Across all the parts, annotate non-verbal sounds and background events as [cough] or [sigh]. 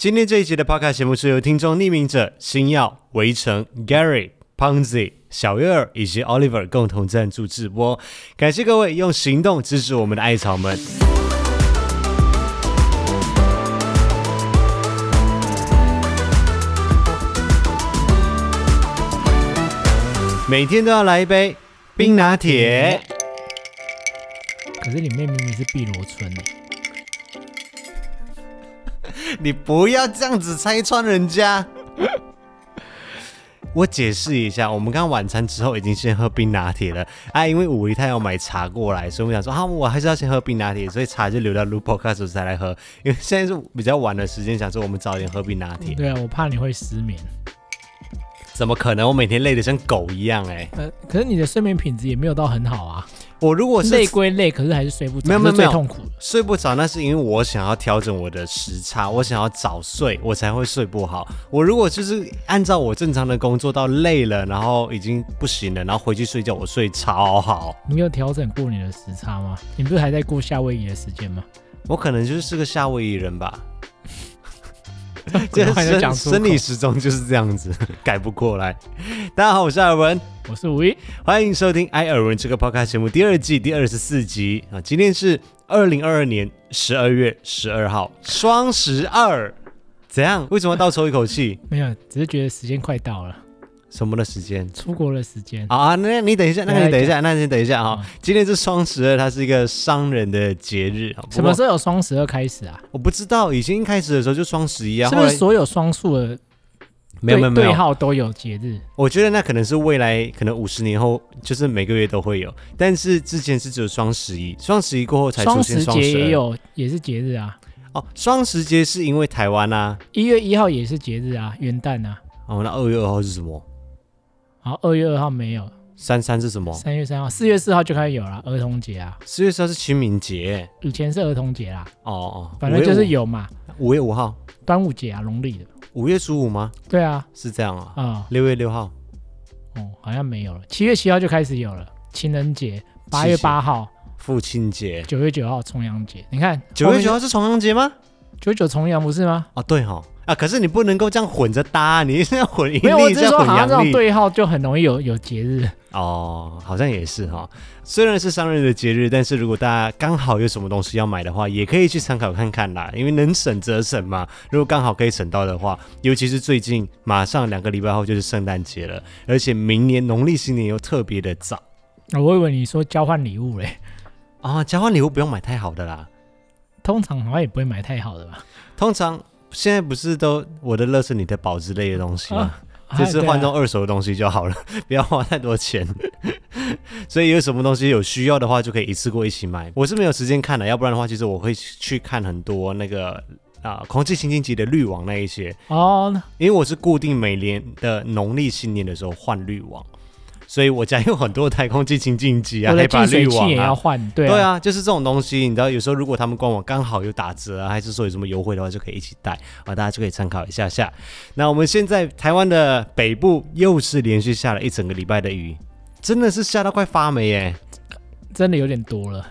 今天这一集的 Podcast 节目是由听众匿名者星耀、围城、Gary、Ponzi、小月儿以及 Oliver 共同赞助直播，感谢各位用行动支持我们的艾草们。每天都要来一杯冰拿铁。可是里面明明是碧螺春。你不要这样子拆穿人家。我解释一下，我们刚刚晚餐之后已经先喝冰拿铁了啊，因为五一他要买茶过来，所以我想说啊，我还是要先喝冰拿铁，所以茶就留到录 podcast 时候才来喝，因为现在是比较晚的时间，想说我们早点喝冰拿铁。对啊，我怕你会失眠。怎么可能？我每天累得像狗一样哎、欸。呃，可是你的睡眠品质也没有到很好啊。我如果是累归累，可是还是睡不着，没有没有没有，痛苦的。睡不着那是因为我想要调整我的时差，我想要早睡，我才会睡不好。我如果就是按照我正常的工作到累了，然后已经不行了，然后回去睡觉，我睡超好。你有调整过你的时差吗？你不是还在过夏威夷的时间吗？我可能就是个夏威夷人吧。[laughs] 这生生理时钟就是这样子，[laughs] 改不过来。大家好，我是尔文，我是吴一，欢迎收听《艾尔文》这个 podcast 节目第二季第二十四集啊。今天是二零二二年十二月十二号，双十二。怎样？为什么倒抽一口气？[laughs] 没有，只是觉得时间快到了。什么的时间？出国的时间。好啊，那你等一下，那你等一下，那你等一下哈。今天是双十二，它是一个商人的节日。什么时候有双十二开始啊？我不知道，以前一开始的时候就双十一啊。是不是所有双数的没有没有没有号都有节日？我觉得那可能是未来可能五十年后，就是每个月都会有。但是之前是只有双十一，双十一过后才出现双十二。双十节也有，也是节日啊。哦，双十节是因为台湾啊，一月一号也是节日啊，元旦啊。哦，那二月二号是什么？好，二月二号没有。三三是什么？三月三号，四月四号就开始有了儿童节啊。四月四号是清明节，以前是儿童节啦。哦哦，反正就是有嘛。五月五号，端午节啊，农历的。五月十五吗？对啊，是这样啊。啊，六月六号，哦，好像没有了。七月七号就开始有了情人节，八月八号父亲节，九月九号重阳节。你看，九月九号是重阳节吗？九九重阳不是吗？啊，对哈。啊！可是你不能够这样混着搭，啊，你一定要混阴历，没有，我只是说好像这种对号就很容易有有节日哦，好像也是哈。虽然是商人的节日，但是如果大家刚好有什么东西要买的话，也可以去参考看看啦。因为能省则省嘛。如果刚好可以省到的话，尤其是最近马上两个礼拜后就是圣诞节了，而且明年农历新年又特别的早。我以为你说交换礼物嘞。啊，交换礼物不用买太好的啦，通常好像也不会买太好的吧？通常。现在不是都我的乐是你的宝之类的东西吗？这次 [laughs] 换这种二手的东西就好了，[laughs] 不要花太多钱。[laughs] 所以有什么东西有需要的话，就可以一次过一起买。我是没有时间看的，要不然的话，其实我会去看很多那个啊、呃，空气清新机的滤网那一些哦，因为我是固定每年的农历新年的时候换滤网。所以我家有很多太空气清净机啊，还把滤网也要换，对啊，对啊，就是这种东西，你知道，有时候如果他们官网刚好有打折啊，还是说有什么优惠的话，就可以一起带啊，大家就可以参考一下下。那我们现在台湾的北部又是连续下了一整个礼拜的雨，真的是下到快发霉耶，[laughs] 真的有点多了。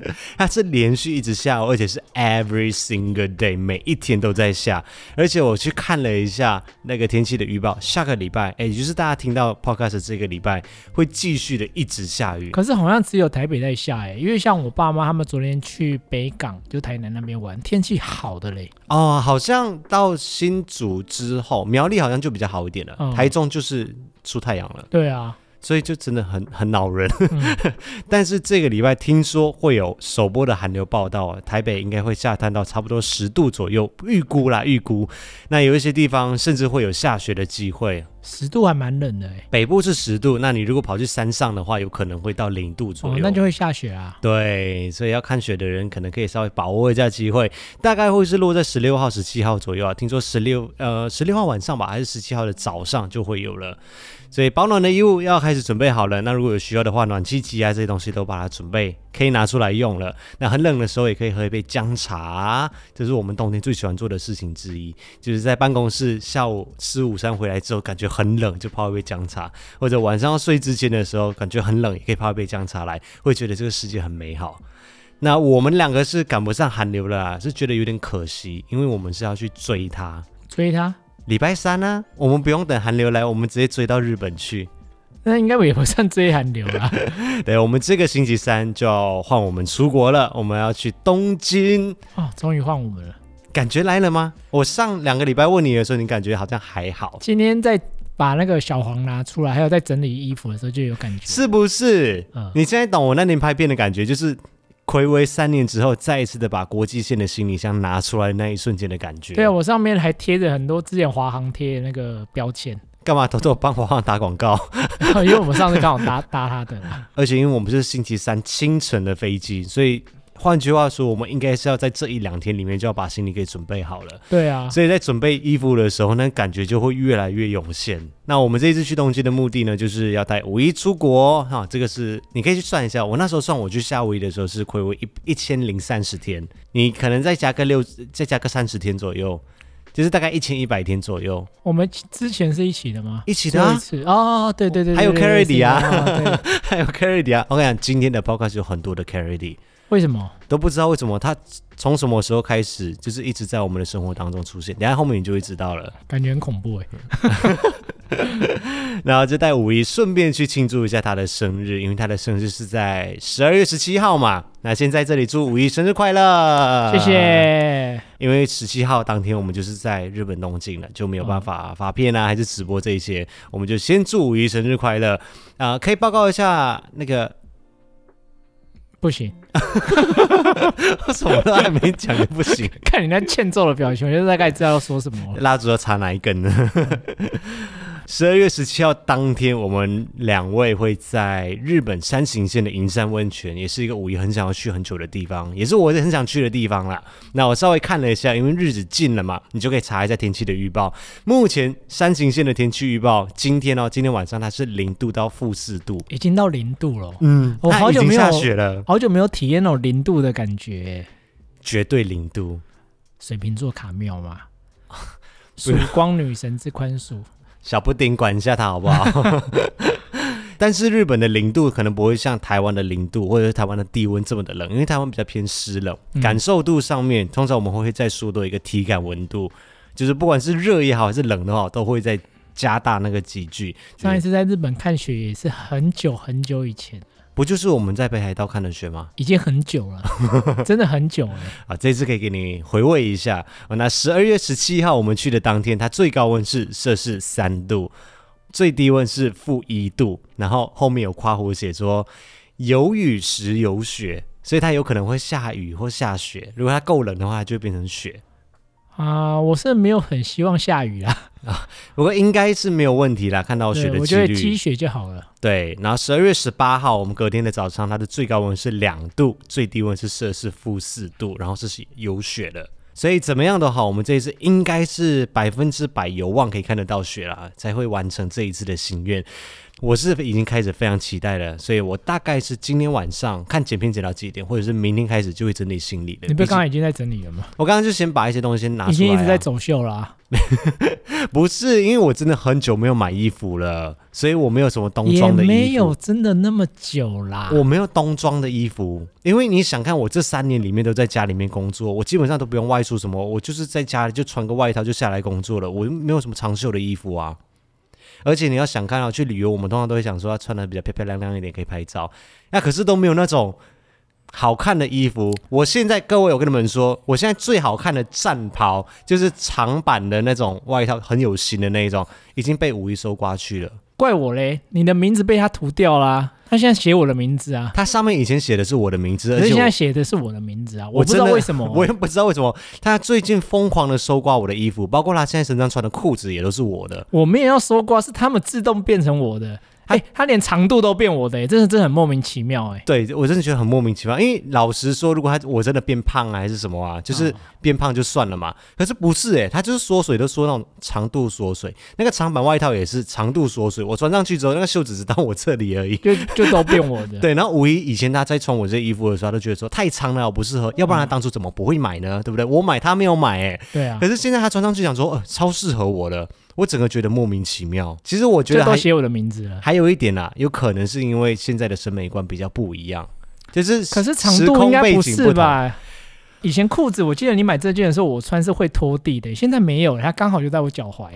[laughs] 它是连续一直下，而且是 every single day，每一天都在下。而且我去看了一下那个天气的预报，下个礼拜，哎，也就是大家听到 podcast 这个礼拜会继续的一直下雨。可是好像只有台北在下，哎，因为像我爸妈他们昨天去北港，就台南那边玩，天气好的嘞。哦，好像到新竹之后，苗栗好像就比较好一点了，嗯、台中就是出太阳了。对啊。所以就真的很很恼人，嗯、[laughs] 但是这个礼拜听说会有首波的寒流报道啊，台北应该会下探到差不多十度左右，预估啦预估。那有一些地方甚至会有下雪的机会，十度还蛮冷的哎。北部是十度，那你如果跑去山上的话，有可能会到零度左右，哦，那就会下雪啊。对，所以要看雪的人可能可以稍微把握一下机会，大概会是落在十六号、十七号左右啊。听说十六呃十六号晚上吧，还是十七号的早上就会有了。所以保暖的衣物要开始准备好了。那如果有需要的话，暖气机啊这些东西都把它准备，可以拿出来用了。那很冷的时候也可以喝一杯姜茶，这是我们冬天最喜欢做的事情之一。就是在办公室下午吃午餐回来之后，感觉很冷，就泡一杯姜茶；或者晚上要睡之前的时候，感觉很冷，也可以泡一杯姜茶来，会觉得这个世界很美好。那我们两个是赶不上寒流了啦，是觉得有点可惜，因为我们是要去追他。追他？礼拜三呢、啊？我们不用等寒流来，我们直接追到日本去。[laughs] 那应该也不算追寒流啦。对，我们这个星期三就要换我们出国了，我们要去东京。哦，终于换我们了。感觉来了吗？我上两个礼拜问你的时候，你感觉好像还好。今天在把那个小黄拿出来，还有在整理衣服的时候，就有感觉，是不是？嗯，你现在懂我那年拍片的感觉，就是。暌违三年之后，再一次的把国际线的行李箱拿出来那一瞬间的感觉。对啊，我上面还贴着很多之前华航贴的那个标签。干嘛偷偷帮华航打广告？[laughs] 因为我们上次刚好搭搭他的。[laughs] 而且因为我们是星期三清晨的飞机，所以。换句话说，我们应该是要在这一两天里面就要把行李给准备好了。对啊，所以在准备衣服的时候，那感觉就会越来越涌现。那我们这一次去东京的目的呢，就是要带五一出国哈。这个是你可以去算一下，我那时候算我去夏威夷的时候是亏为一一千零三十天，你可能再加个六，再加个三十天左右，就是大概一千一百天左右。我们之前是一起的吗？一起的啊，哦，对对对，还有 Carry 啊，[laughs] 还有 Carry 啊。我跟你讲，今天的 Podcast 有很多的 Carry。为什么都不知道为什么他从什么时候开始就是一直在我们的生活当中出现？等下后面你就会知道了，感觉很恐怖哎。[laughs] 然后就带五一顺便去庆祝一下他的生日，因为他的生日是在十二月十七号嘛。那先在这里祝五一生日快乐，谢谢。因为十七号当天我们就是在日本东京了，就没有办法发片啊，还是直播这一些，我们就先祝五一生日快乐啊、呃！可以报告一下那个。不行，我什么都还没讲就不行。[laughs] 看你那欠揍的表情，我就大概知道要说什么了。蜡烛要插哪一根呢？十二月十七号当天，我们两位会在日本山形县的银山温泉，也是一个五一很想要去很久的地方，也是我很想去的地方啦。那我稍微看了一下，因为日子近了嘛，你就可以查一下天气的预报。目前山形县的天气预报，今天哦，今天晚上它是零度到负四度，已经到零度了。嗯，我好久没有下雪了，好久没有体验那种零度的感觉，绝对零度。水瓶座卡妙嘛，[laughs] 曙光女神之宽恕。小布丁，管一下他好不好？[laughs] 但是日本的零度可能不会像台湾的零度，或者是台湾的低温这么的冷，因为台湾比较偏湿冷，嗯、感受度上面，通常我们会再说多一个体感温度，就是不管是热也好，还是冷的话，都会再加大那个几句。上一次在日本看雪也是很久很久以前。不就是我们在北海道看的雪吗？已经很久了，[laughs] 真的很久了。啊，这次可以给你回味一下。那十二月十七号我们去的当天，它最高温是摄氏三度，最低温是负一度。然后后面有夸弧写说有雨时有雪，所以它有可能会下雨或下雪。如果它够冷的话，就会变成雪。啊、呃，我是没有很希望下雨啦。[laughs] 啊，不过应该是没有问题啦。看到雪的几率，我觉得积雪就好了。对，然后十二月十八号，我们隔天的早上，它的最高温是两度，最低温是摄氏负四度，然后是有雪的。所以怎么样都好，我们这一次应该是百分之百有望可以看得到雪了，才会完成这一次的心愿。我是已经开始非常期待了，所以我大概是今天晚上看剪片剪到几点，或者是明天开始就会整理行李了。你不是刚刚已经在整理了吗？我刚刚就先把一些东西先拿出来，啊，已经一直在走秀了，啊。[laughs] [laughs] 不是，因为我真的很久没有买衣服了，所以我没有什么冬装的衣服。也没有真的那么久啦。我没有冬装的衣服，因为你想看，我这三年里面都在家里面工作，我基本上都不用外出什么，我就是在家里就穿个外套就下来工作了，我没有什么长袖的衣服啊。而且你要想看到去旅游，我们通常都会想说要穿的比较漂漂亮亮一点，可以拍照。那可是都没有那种好看的衣服。我现在各位，我跟你们说，我现在最好看的战袍就是长版的那种外套，很有型的那一种，已经被五一收刮去了。怪我嘞，你的名字被他涂掉啦。他现在写我的名字啊，他上面以前写的是我的名字，而且现在写的是我的名字啊，我不知道为什么，[laughs] 我也不知道为什么，他最近疯狂的搜刮我的衣服，包括他现在身上穿的裤子也都是我的。我没有要搜刮，是他们自动变成我的。哎、欸，他连长度都变我的，哎，真的真的很莫名其妙，哎。对，我真的觉得很莫名其妙，因为老实说，如果他我真的变胖啊，还是什么啊，就是变胖就算了嘛。可是不是，哎，他就是缩水，都缩那种长度缩水。那个长版外套也是长度缩水，我穿上去之后，那个袖子只到我这里而已，就就都变我的。[laughs] 对，然后五一以前他在穿我这衣服的时候，他都觉得说太长了，我不适合，要不然他当初怎么不会买呢？对不对？我买他没有买，哎，对啊。可是现在他穿上去想说，呃，超适合我的。我整个觉得莫名其妙。其实我觉得还都写我的名字了。还有一点啊，有可能是因为现在的审美观比较不一样。就是可是长度应该不是吧？以前裤子，我记得你买这件的时候，我穿是会拖地的，现在没有，它刚好就在我脚踝。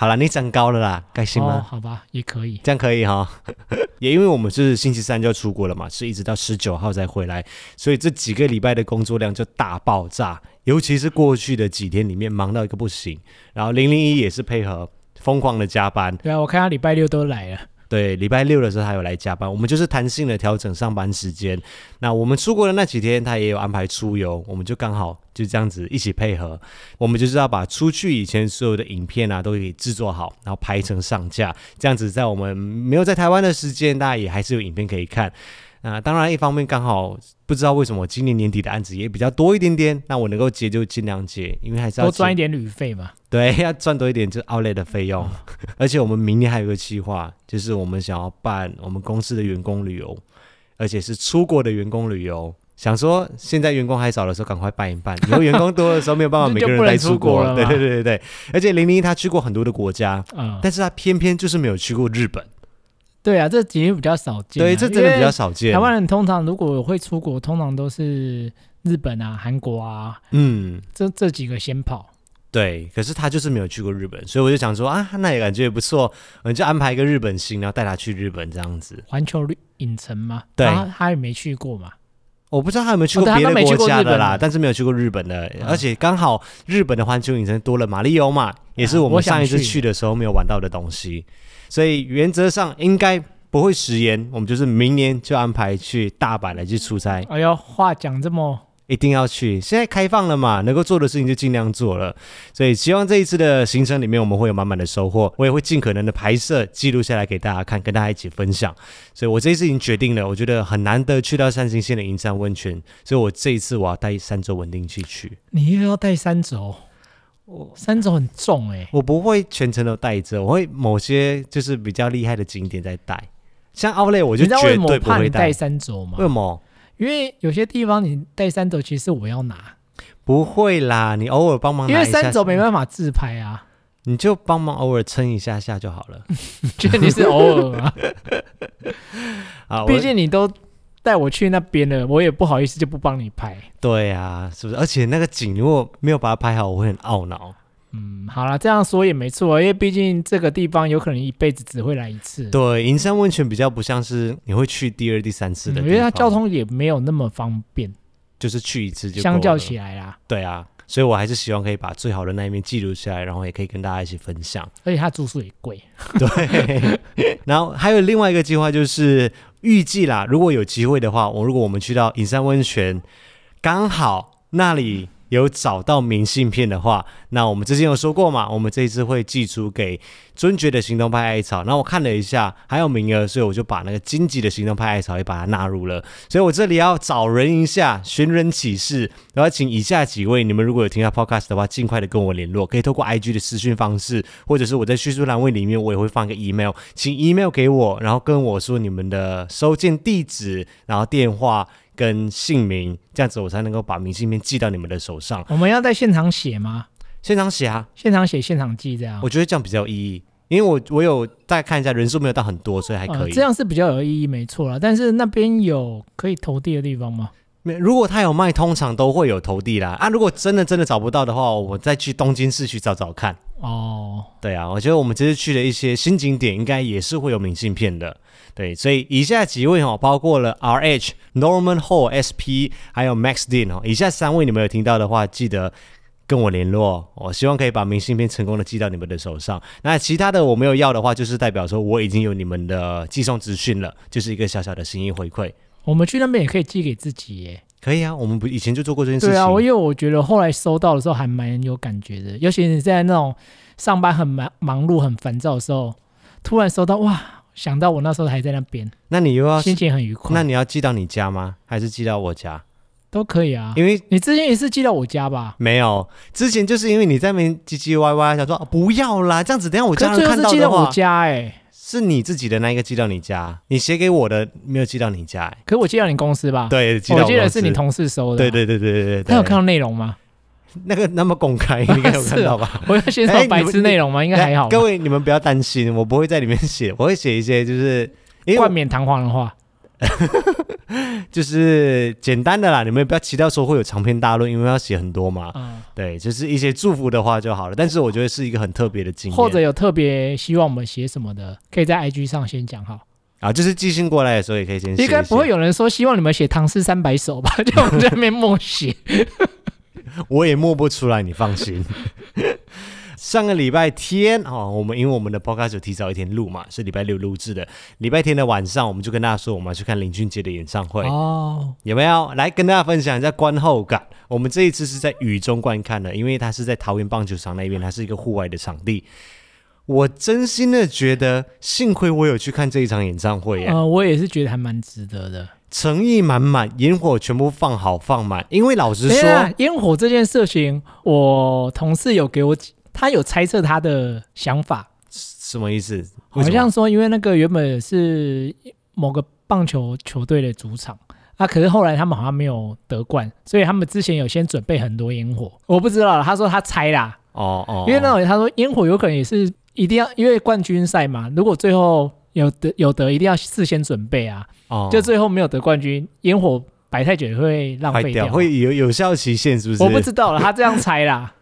好了，你长高了啦，开心吗？哦，好吧，也可以，这样可以哈。[laughs] 也因为我们是星期三就要出国了嘛，是一直到十九号才回来，所以这几个礼拜的工作量就大爆炸，尤其是过去的几天里面忙到一个不行，然后零零一也是配合疯狂的加班。对啊，我看他礼拜六都来了。对，礼拜六的时候他有来加班，我们就是弹性的调整上班时间。那我们出国的那几天，他也有安排出游，我们就刚好就这样子一起配合。我们就是要把出去以前所有的影片啊都给制作好，然后拍成上架，这样子在我们没有在台湾的时间，大家也还是有影片可以看。啊、呃，当然，一方面刚好不知道为什么今年年底的案子也比较多一点点，那我能够接就尽量接，因为还是要多赚一点旅费嘛。[laughs] 对，要赚多一点就 outlet 的费用。哦、[laughs] 而且我们明年还有一个计划，就是我们想要办我们公司的员工旅游，而且是出国的员工旅游。想说现在员工还少的时候赶快办一办，以后员工多的时候没有办法 [laughs] 每个人来出国了。对对对对对。而且零零一他去过很多的国家，嗯，但是他偏偏就是没有去过日本。对啊，这几年比较少见。对，这真的比较少见。台湾人通常如果会出国，通常都是日本啊、韩国啊，嗯，这这几个先跑。对，可是他就是没有去过日本，所以我就想说啊，那也感觉也不错，我们就安排一个日本行，然后带他去日本这样子。环球影城吗？对，他也没去过嘛。我不知道他有没有去过别的国家的啦，但是没有去过日本的，而且刚好日本的环球影城多了马里欧嘛，也是我们上一次去的时候没有玩到的东西。所以原则上应该不会食言，我们就是明年就安排去大阪来去出差。哎呦，话讲这么，一定要去！现在开放了嘛，能够做的事情就尽量做了。所以希望这一次的行程里面，我们会有满满的收获。我也会尽可能的拍摄记录下来给大家看，跟大家一起分享。所以我这一次已经决定了，我觉得很难得去到三星线的银山温泉，所以我这一次我要带三轴稳定器去。你又要带三轴？我三轴很重哎、欸，我不会全程都带着，我会某些就是比较厉害的景点在带。像奥莱我就绝对不会带三轴嘛。为什么？因为有些地方你带三轴，其实我要拿。不会啦，你偶尔帮忙拿。因为三轴没办法自拍啊，你就帮忙偶尔撑一下下就好了。觉得你是偶尔吗？[laughs] 啊，毕竟你都。带我去那边了，我也不好意思就不帮你拍。对啊，是不是？而且那个景如果没有把它拍好，我会很懊恼。嗯，好了，这样说也没错，因为毕竟这个地方有可能一辈子只会来一次。对，银山温泉比较不像是你会去第二、第三次的、嗯，因为它交通也没有那么方便，就是去一次就相较起来啦。对啊，所以我还是希望可以把最好的那一面记录下来，然后也可以跟大家一起分享。而且它住宿也贵。对，[laughs] 然后还有另外一个计划就是。预计啦，如果有机会的话，我如果我们去到隐山温泉，刚好那里。有找到明信片的话，那我们之前有说过嘛，我们这一次会寄出给尊爵的行动派艾草。那我看了一下，还有名额，所以我就把那个荆棘的行动派艾草也把它纳入了。所以我这里要找人一下，寻人启事，然后请以下几位，你们如果有听到 podcast 的话，尽快的跟我联络，可以透过 IG 的私讯方式，或者是我在叙述栏位里面，我也会放一个 email，请 email 给我，然后跟我说你们的收件地址，然后电话。跟姓名，这样子我才能够把明信片寄到你们的手上。我们要在现场写吗？现场写啊，现场写，现场寄，这样。我觉得这样比较有意义，因为我我有大概看一下，人数没有到很多，所以还可以。呃、这样是比较有意义，没错啦。但是那边有可以投递的地方吗？没，如果他有卖，通常都会有投递啦。啊，如果真的真的找不到的话，我再去东京市去找找看。哦，对啊，我觉得我们这次去的一些新景点，应该也是会有明信片的。对，所以以下几位哦，包括了 R H Norman Hall S P，还有 Max Dean 哦，以下三位你们有听到的话，记得跟我联络。我希望可以把明信片成功的寄到你们的手上。那其他的我没有要的话，就是代表说我已经有你们的寄送资讯了，就是一个小小的心意回馈。我们去那边也可以寄给自己耶，可以啊，我们不以前就做过这件事情。对啊，我因为我觉得后来收到的时候还蛮有感觉的，尤其是在那种上班很忙忙碌、很烦躁的时候，突然收到哇。想到我那时候还在那边，那你又要心情很愉快。那你要寄到你家吗？还是寄到我家？都可以啊。因为你之前也是寄到我家吧？没有，之前就是因为你在那边唧唧歪歪，想说、啊、不要啦，这样子等下我家人看到的话，寄到我家哎、欸，是你自己的那一个寄到你家，你写给我的没有寄到你家、欸，可是我寄到你公司吧？对，寄到我，我记得是你同事收的、啊。对对对对对对，他有看到内容吗？那个那么公开，[laughs] 你应该有看到吧？我要写什么白痴内容吗？应该还好。各位你们不要担心，我不会在里面写，我会写一些就是。冠冕堂皇的话，[laughs] 就是简单的啦，你们也不要期待说会有长篇大论，因为要写很多嘛。嗯，对，就是一些祝福的话就好了。但是我觉得是一个很特别的经验，或者有特别希望我们写什么的，可以在 IG 上先讲好。啊，就是寄信过来的时候也可以先写。应该不会有人说希望你们写唐诗三百首吧？就我们在那边默写，[laughs] 我也默不出来，你放心。上个礼拜天哦，我们因为我们的 podcast 有提早一天录嘛，是礼拜六录制的。礼拜天的晚上，我们就跟大家说，我们要去看林俊杰的演唱会哦，有没有？来跟大家分享一下观后感。我们这一次是在雨中观看的，因为它是在桃园棒球场那边，它是一个户外的场地。我真心的觉得，幸亏我有去看这一场演唱会。呃，我也是觉得还蛮值得的，诚意满满，烟火全部放好放满。因为老实说，烟火这件事情，我同事有给我。他有猜测他的想法，什么意思？好像说，因为那个原本是某个棒球球队的主场啊，可是后来他们好像没有得冠，所以他们之前有先准备很多烟火。我不知道，他说他猜啦，哦哦，因为那种他说烟火有可能也是一定要，因为冠军赛嘛，如果最后有得有得，一定要事先准备啊，哦，就最后没有得冠军，烟火摆太久也会浪费掉，会有有效期限，是不是？我不知道了，他这样猜啦。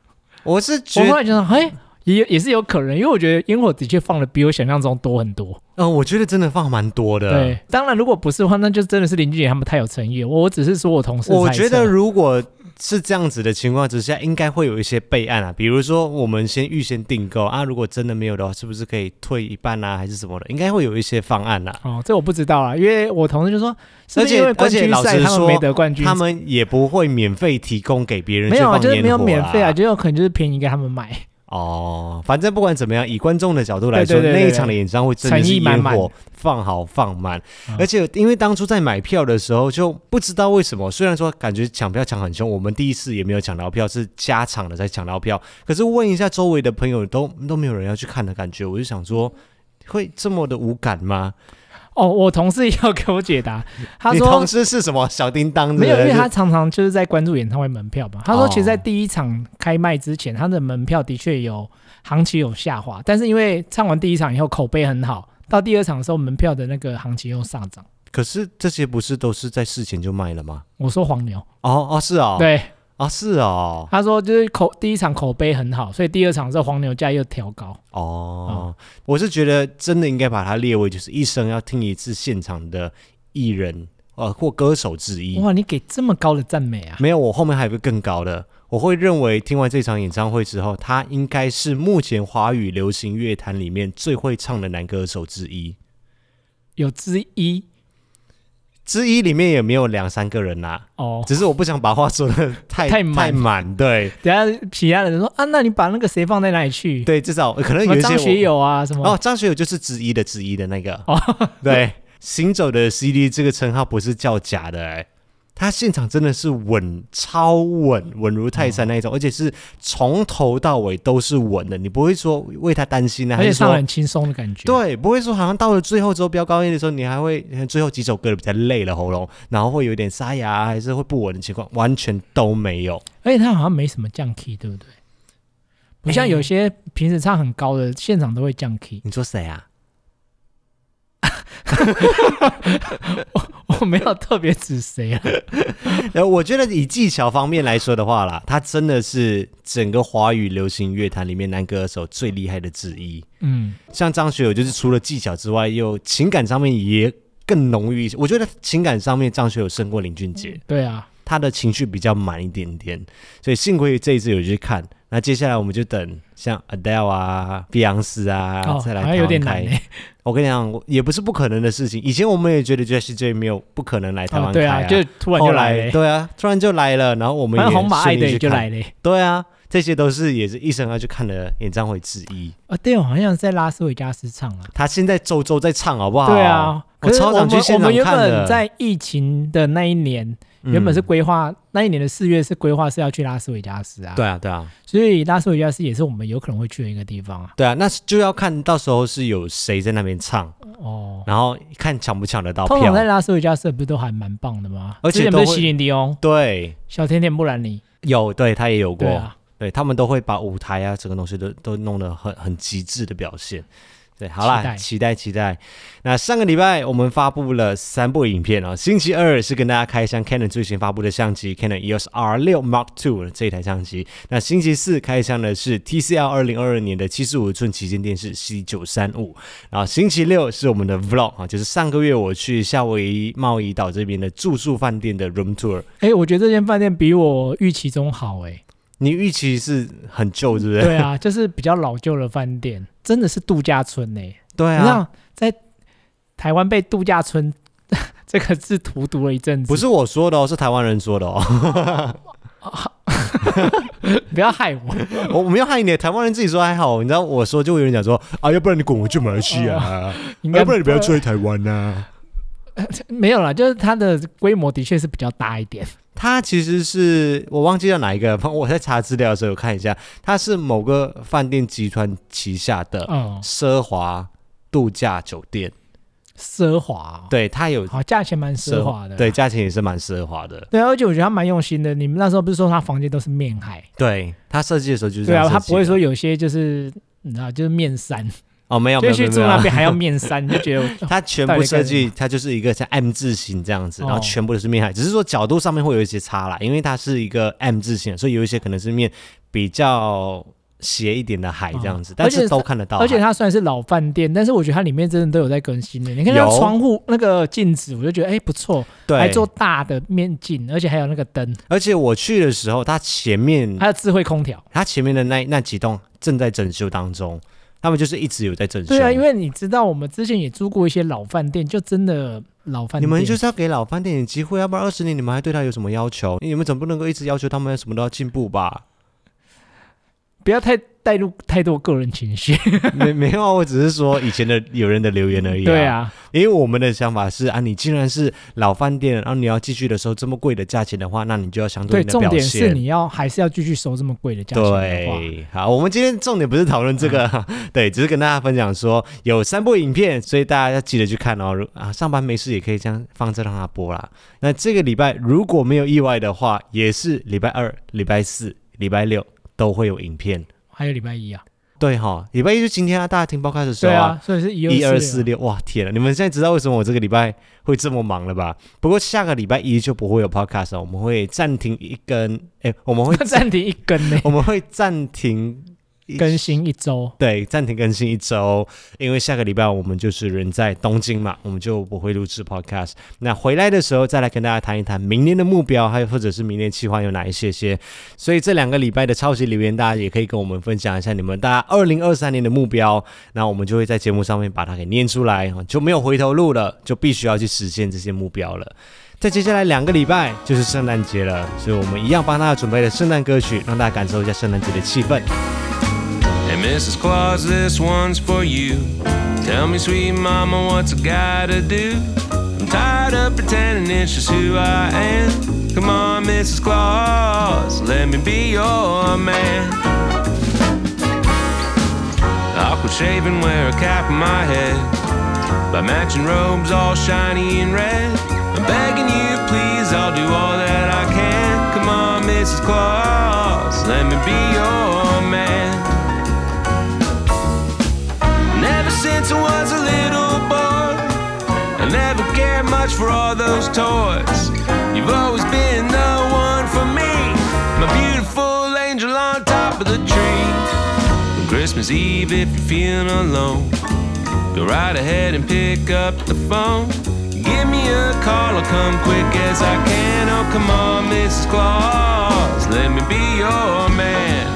我是觉得，我后来觉得，哎，也也是有可能，因为我觉得烟火的确放的比我想象中多很多。嗯、呃，我觉得真的放蛮多的。对，当然如果不是的话，那就真的是林俊杰他们太有诚意了。我只是说我同事，我觉得如果。是这样子的情况之下，应该会有一些备案啊，比如说我们先预先订购啊，如果真的没有的话，是不是可以退一半啊，还是什么的？应该会有一些方案啊。哦，这我不知道啊，因为我同事就说，是是而且而且老师说，他们没得冠军，他们也不会免费提供给别人，没有啊，就是没有免费啊，就有可能就是便宜给他们买。哦，反正不管怎么样，以观众的角度来说，对对对对，那一场的演唱会真的是烟火放好放满，嗯，而且因为当初在买票的时候就不知道为什么，虽然说感觉抢票抢很凶，我们第一次也没有抢到票，是加场的才抢到票，可是问一下周围的朋友都都没有人要去看的感觉，我就想说会这么的无感吗？哦，我同事也要给我解答。[laughs] 他说，你同事是什么小叮当？没有，因为他常常就是在关注演唱会门票嘛。他说，其实，在第一场开卖之前，他的门票的确有行情有下滑，但是因为唱完第一场以后口碑很好，到第二场的时候，门票的那个行情又上涨。可是这些不是都是在事前就卖了吗？我说黄牛。哦哦，是哦。对。啊，是哦，他说就是口第一场口碑很好，所以第二场这黄牛价又调高。哦、嗯，我是觉得真的应该把它列为就是一生要听一次现场的艺人呃或歌手之一。哇，你给这么高的赞美啊？没有，我后面还有个更高的，我会认为听完这场演唱会之后，他应该是目前华语流行乐坛里面最会唱的男歌手之一。有之一。之一里面也没有两三个人呐、啊，哦，只是我不想把话说的 [laughs] 太太满，太满，对。等下其他人说啊，那你把那个谁放在哪里去？对，至少可能有些张学友啊什么。哦，张学友就是之一的之一的那个。哦，对，行走的 CD 这个称号不是叫假的哎、欸。他现场真的是稳，超稳，稳如泰山那一种，哦、而且是从头到尾都是稳的，你不会说为他担心啊，而且唱很轻松的感觉。对，不会说好像到了最后之后飙高音的时候，你还会最后几首歌比较累了喉咙，然后会有点沙哑，还是会不稳的情况，完全都没有。而且他好像没什么降 key，对不对？不像有些平时唱很高的，现场都会降 key。你说谁啊？[laughs] 我 [laughs] 我没有特别指谁啊，呃，[laughs] 我觉得以技巧方面来说的话啦，他真的是整个华语流行乐坛里面男歌手最厉害的之一。嗯，像张学友就是除了技巧之外，又情感上面也更浓郁一些。我觉得情感上面张学友胜过林俊杰。对啊，他的情绪比较满一点点，所以幸亏这一次有去看。那接下来我们就等像 Adele 啊、碧昂斯啊、哦、再来开。有点难欸。我跟你讲，也不是不可能的事情。以前我们也觉得 Jessie J 没有不可能来台湾开、啊哦、对啊，就突然就来了。对啊，突然就来了，然后我们也红马爱的就来了。对啊，这些都是也是一生要去看的演唱会之一。啊，对哦，好像是在拉斯维加斯唱啊。他现在周周在唱，好不好？对啊，我超想去现场看的。我们原本在疫情的那一年。原本是规划、嗯、那一年的四月是规划是要去拉斯维加斯啊，对啊对啊，所以拉斯维加斯也是我们有可能会去的一个地方啊。对啊，那就要看到时候是有谁在那边唱哦，然后看抢不抢得到票。通常在拉斯维加斯不是都还蛮棒的吗？而且都是席琳迪翁，对，小甜甜布兰妮有，对他也有过，对，啊、对他们都会把舞台啊整个东西都都弄得很很极致的表现。对，好啦，期待期待。那上个礼拜我们发布了三部影片哦。星期二是跟大家开箱 Canon 最新发布的相机 Canon EOS R 六 Mark Two 这一台相机。那星期四开箱的是 TCL 二零二二年的七十五寸旗舰电视 C 九三五。然后星期六是我们的 Vlog 啊，就是上个月我去夏威夷贸易岛这边的住宿饭店的 Room Tour。哎，我觉得这间饭店比我预期中好哎。你预期是很旧，是不是？对啊，就是比较老旧的饭店，真的是度假村呢。对啊，你知道在台湾被度假村 [laughs] 这个字荼毒了一阵子。不是我说的哦，是台湾人说的哦。[laughs] 不要害我，我我没有害你，台湾人自己说还好。你知道我说就会有人讲说啊，要不然你滚回去马来西亚啊，[laughs] 要不然你不要住在台湾呐、啊。没有啦，就是它的规模的确是比较大一点。它其实是我忘记了哪一个，[laughs] 我在查资料的时候我看一下，它是某个饭店集团旗下的奢华度假酒店。奢华、哦，对，它有，好，价钱蛮奢华的，对，价钱也是蛮奢华的。对，而且我觉得它蛮用心的。你们那时候不是说它房间都是面海？对，它设计的时候就是。对啊，它不会说有些就是你知道，就是面山。哦，没有，没有，没有，住那边还要面山，[laughs] 就觉得它全部设计，它就是一个像 M 字形这样子，然后全部都是面海，只是说角度上面会有一些差啦，因为它是一个 M 字形，所以有一些可能是面比较斜一点的海这样子，但是都看得到。而且它虽然是老饭店，但是我觉得它里面真的都有在更新的。你看那窗户那个镜子，我就觉得哎不错，对，还做大的面镜，而且还有那个灯。而且我去的时候，它前面还有智慧空调，它前面的那那几栋正在整修当中。他们就是一直有在整修。对啊，因为你知道，我们之前也租过一些老饭店，就真的老饭店。你们就是要给老饭店点机会，要不然二十年你们还对他有什么要求？你们总不能够一直要求他们什么都要进步吧？不要太。带入太多个人情绪，[laughs] 没没有，我只是说以前的有人的留言而已、啊。对啊，因为我们的想法是啊，你既然是老饭店，然后你要继续的收这么贵的价钱的话，那你就要相对的表现。对，重点是你要还是要继续收这么贵的价钱的话。对，好，我们今天重点不是讨论这个，嗯、[laughs] 对，只是跟大家分享说有三部影片，所以大家要记得去看哦。啊，上班没事也可以这样放着让它播啦。那这个礼拜如果没有意外的话，也是礼拜二、礼拜四、礼拜六都会有影片。还有礼拜一啊，对哈，礼拜一就今天啊，大家听报开的时候啊，啊，所以是一一二四六，哇天啊！你们现在知道为什么我这个礼拜会这么忙了吧？不过下个礼拜一就不会有 podcast 了，我们会暂停一根，哎，我们会 [laughs] 暂停一根呢，我们会暂停。更新一周，对，暂停更新一周，因为下个礼拜我们就是人在东京嘛，我们就不会录制 podcast。那回来的时候再来跟大家谈一谈明年的目标，还有或者是明年计划有哪一些些。所以这两个礼拜的超级留言，大家也可以跟我们分享一下你们大家二零二三年的目标，那我们就会在节目上面把它给念出来，就没有回头路了，就必须要去实现这些目标了。在接下来两个礼拜就是圣诞节了，所以我们一样帮大家准备了圣诞歌曲，让大家感受一下圣诞节的气氛。Mrs. Claus, this one's for you. Tell me, sweet mama, what's I gotta do? I'm tired of pretending it's just who I am. Come on, Mrs. Claus, let me be your man. Quit shaving, wear a cap on my head. Buy matching robes all shiny and red. I'm begging you, please, I'll do all that I can. Come on, Mrs. Claus, let me be your much for all those toys. You've always been the one for me, my beautiful angel on top of the tree. On Christmas Eve, if you're feeling alone, go right ahead and pick up the phone. Give me a call, I'll come quick as I can. Oh, come on, Mrs. Claus, let me be your man.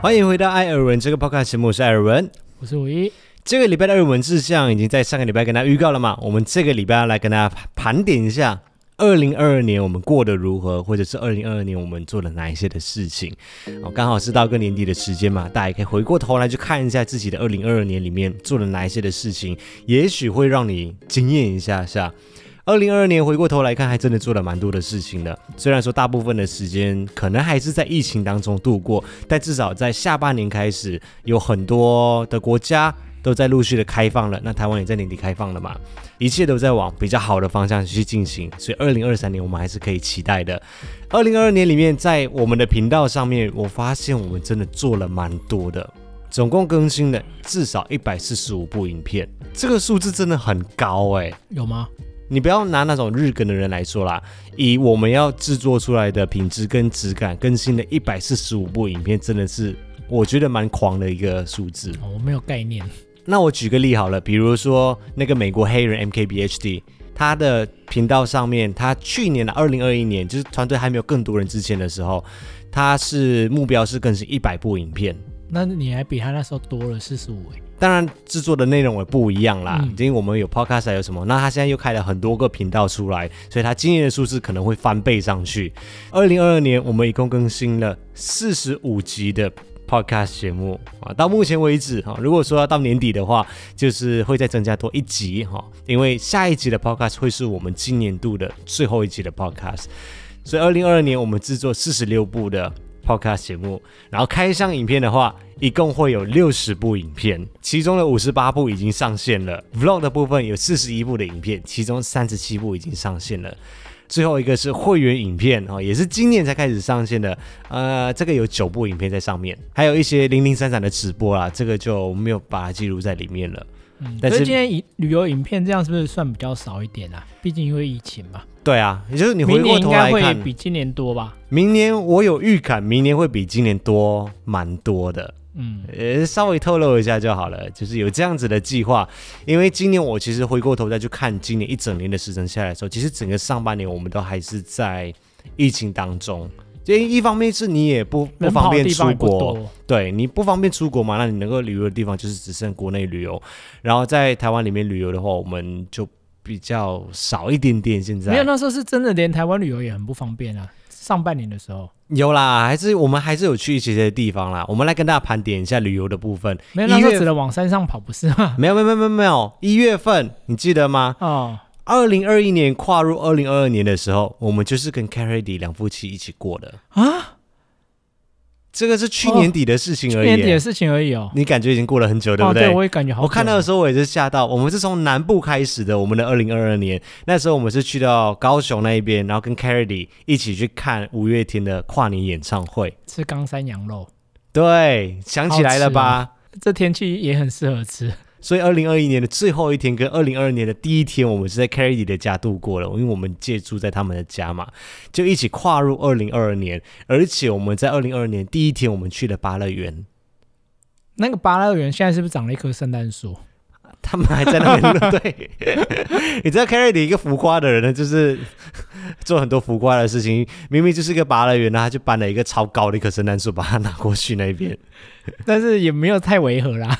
欢迎回到艾尔文这个 podcast 节目，我是艾尔文，我是五一。 这个礼拜的日文志向已经在上个礼拜跟大家预告了嘛？我们这个礼拜要来跟大家盘点一下二零二二年我们过得如何，或者是二零二二年我们做了哪一些的事情。哦，刚好是到个年底的时间嘛，大家也可以回过头来去看一下自己的二零二二年里面做了哪一些的事情，也许会让你惊艳一下下。二零二二年回过头来看，还真的做了蛮多的事情的。虽然说大部分的时间可能还是在疫情当中度过，但至少在下半年开始，有很多的国家都在陆续的开放了。那台湾也在年底开放了嘛，一切都在往比较好的方向去进行。所以二零二三年我们还是可以期待的。二零二二年里面，在我们的频道上面，我发现我们真的做了蛮多的。总共更新了至少一百四十五部影片，这个数字真的很高哎、欸。有吗？你不要拿那种日更的人来说啦，以我们要制作出来的品质跟质感，更新了一百四十五部影片，真的是我觉得蛮狂的一个数字。哦，我没有概念。那我举个例好了，比如说那个美国黑人 MKBHD。他的频道上面，他去年的二零二一年，就是团队还没有更多人之前的时候，他是目标是更新一百部影片。那你还比他那时候多了四十五哎。当然制作的内容也不一样啦，嗯、因为我们有 Podcast 还有什么，那他现在又开了很多个频道出来，所以他今年的数字可能会翻倍上去。二零二二年，我们一共更新了四十五集的。Podcast 节目啊，到目前为止哈，如果说要到年底的话，就是会再增加多一集哈，因为下一集的 Podcast 会是我们今年度的最后一集的 Podcast，所以二零二二年我们制作四十六部的 Podcast 节目，然后开箱影片的话，一共会有六十部影片，其中的五十八部已经上线了，Vlog 的部分有四十一部的影片，其中三十七部已经上线了。最后一个是会员影片哦，也是今年才开始上线的。呃，这个有九部影片在上面，还有一些零零散散的直播啦，这个就没有把它记录在里面了。嗯，但是今天影旅游影片这样是不是算比较少一点啊？毕竟因为疫情嘛。对啊，也就是你回过头来看，明年应该会比今年多吧？明年我有预感，明年会比今年多蛮多的。嗯，呃，稍微透露一下就好了，就是有这样子的计划。因为今年我其实回过头再去看今年一整年的时程下来的时候，其实整个上半年我们都还是在疫情当中。因为一方面是你也不不方便出国，对，你不方便出国嘛，那你能够旅游的地方就是只剩国内旅游。然后在台湾里面旅游的话，我们就比较少一点点。现在没有，那时候是真的连台湾旅游也很不方便啊。上半年的时候有啦，还是我们还是有去一些些地方啦。我们来跟大家盘点一下旅游的部分。没有，那时候只能往山上跑，不是吗？[laughs] 没有，没有，没有，没有。一月份你记得吗？哦，二零二一年跨入二零二二年的时候，我们就是跟 Carry 两夫妻一起过的啊。这个是去年底的事情而已，去年底的事情而已哦。你感觉已经过了很久，对不对？对，我也感觉好。我看到的时候，我也是吓到。我们是从南部开始的，我们的二零二二年那时候，我们是去到高雄那一边，然后跟 Carrie 一起去看五月天的跨年演唱会，吃冈山羊肉。对，想起来了吧？这天气也很适合吃。所以，二零二一年的最后一天跟二零二二年的第一天，我们是在 Carrie 的家度过了，因为我们借住在他们的家嘛，就一起跨入二零二二年。而且我们在二零二二年第一天，我们去了芭乐园。那个芭乐园现在是不是长了一棵圣诞树？他们还在那边对，[laughs] 你知道 Carrie 一个浮夸的人呢，就是做很多浮夸的事情。明明就是一个芭乐园，他就搬了一个超高的一棵圣诞树，把它拿过去那边。[laughs] 但是也没有太违和啦。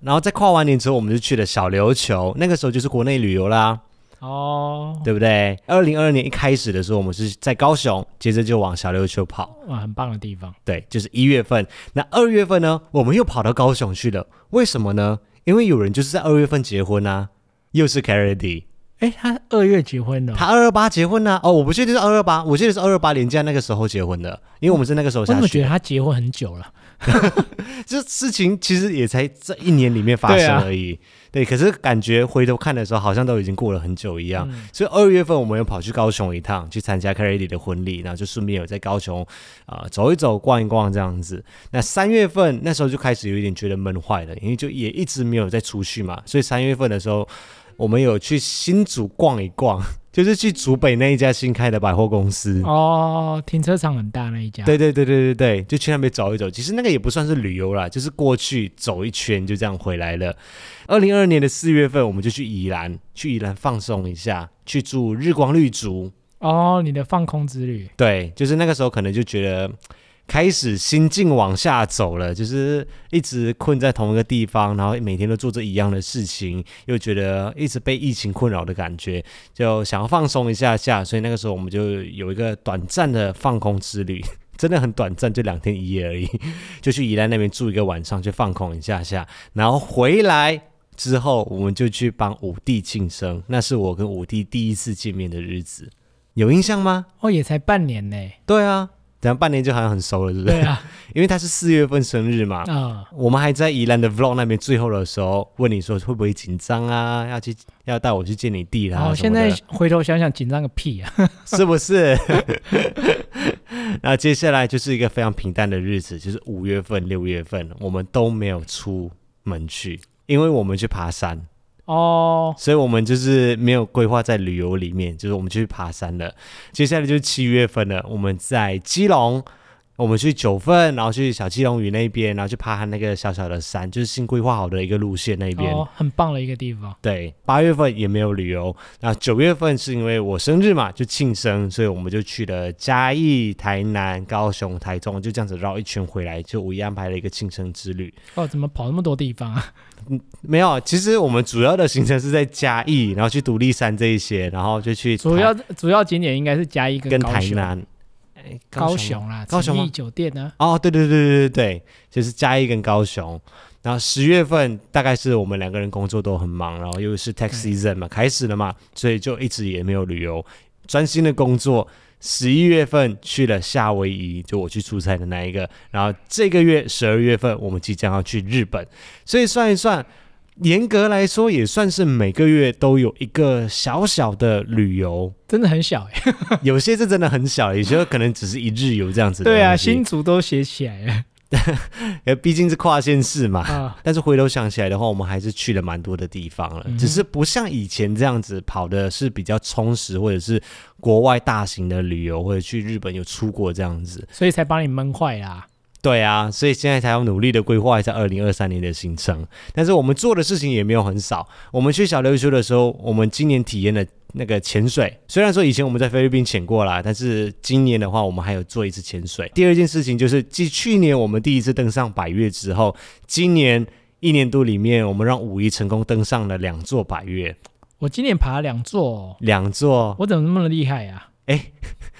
然后在跨完年之后，我们就去了小琉球，那个时候就是国内旅游啦，哦，对不对？二零二二年一开始的时候，我们是在高雄，接着就往小琉球跑，哇，很棒的地方。对，就是一月份。那二月份呢，我们又跑到高雄去了，为什么呢？因为有人就是在二月份结婚啊，又是 Carrie。哎，他二月结婚的，他二二八结婚呢？哦，我不确定是二二八，我记得是二二八年假那个时候结婚的，因为我们是那个时候下去。我怎么觉得他结婚很久了？[laughs] 这事情其实也才这一年里面发生而已。对，啊、对，可是感觉回头看的时候，好像都已经过了很久一样。嗯、所以二月份我们又跑去高雄一趟，去参加 Carrie 的婚礼，然后就顺便有在高雄啊、呃、走一走、逛一逛这样子。那三月份那时候就开始有一点觉得闷坏了，因为就也一直没有再出去嘛。所以三月份的时候。我们有去新竹逛一逛，就是去竹北那一家新开的百货公司哦，停车场很大那一家。对对对对对对，就去那边走一走。其实那个也不算是旅游啦，就是过去走一圈就这样回来了。二零二二年的四月份，我们就去宜兰，去宜兰放松一下，去住日光绿竹。哦，你的放空之旅。对，就是那个时候可能就觉得。开始心境往下走了，就是一直困在同一个地方，然后每天都做着一样的事情，又觉得一直被疫情困扰的感觉，就想要放松一下下，所以那个时候我们就有一个短暂的放空之旅，[laughs] 真的很短暂，就两天一夜而已，就去宜兰那边住一个晚上，去放空一下下，然后回来之后，我们就去帮五弟庆生，那是我跟五弟第一次见面的日子，有印象吗？哦，也才半年呢。对啊。等下半年就好像很熟了，对不对？对啊，[laughs] 因为他是四月份生日嘛。啊、哦，我们还在宜兰的 Vlog 那边最后的时候问你说会不会紧张啊？要去要带我去见你弟啦？哦，现在回头想想紧张个屁啊，是不是？[laughs] 那接下来就是一个非常平淡的日子，就是五月份、六月份，我们都没有出门去，因为我们去爬山哦，所以我们就是没有规划在旅游里面，就是我们去爬山了。接下来就是七月份了，我们在基隆。我们去九份，然后去小七龙屿那边，然后去爬它那个小小的山，就是新规划好的一个路线那边，哦，很棒的一个地方。对，八月份也没有旅游，那九月份是因为我生日嘛，就庆生，所以我们就去了嘉义、台南、高雄、台中，就这样子绕一圈回来，就五一安排了一个庆生之旅。哦，怎么跑那么多地方啊？嗯，没有，其实我们主要的行程是在嘉义，然后去独立山这一些，然后就去主要主要景点应该是嘉义跟台南。高雄，高雄啦，高雄酒店呢？哦，对对对对对对，就是嘉义跟高雄。然后十月份大概是我们两个人工作都很忙，然后又是 tax season 嘛，开始了嘛，所以就一直也没有旅游，专心的工作。十一月份去了夏威夷，就我去出差的那一个。然后这个月十二月份我们即将要去日本，所以算一算。严格来说，也算是每个月都有一个小小的旅游，真的很小哎。[laughs] 有些是真的很小，有些可能只是一日游这样子。对啊，新竹都写起来了，[laughs] 毕竟是跨县市嘛。啊、但是回头想起来的话，我们还是去了蛮多的地方了，嗯、只是不像以前这样子跑的是比较充实，或者是国外大型的旅游，或者去日本有出国这样子，所以才把你闷坏啦。对啊，所以现在才要努力的规划一下二零二三年的行程。但是我们做的事情也没有很少。我们去小琉球的时候，我们今年体验了那个潜水。虽然说以前我们在菲律宾潜过啦，但是今年的话，我们还有做一次潜水。第二件事情就是，继去年我们第一次登上百岳之后，今年一年度里面，我们让五一成功登上了两座百岳。我今年爬了两座哦，两座，我怎么那么厉害呀？哎，